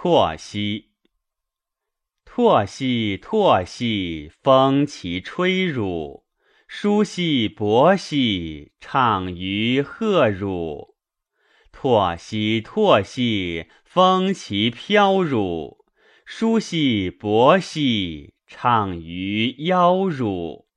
拓兮，拓兮，拓兮，风其吹汝；舒兮勃兮，畅于鹤汝。拓兮，拓兮，风其飘汝；舒兮勃兮，畅于夭汝。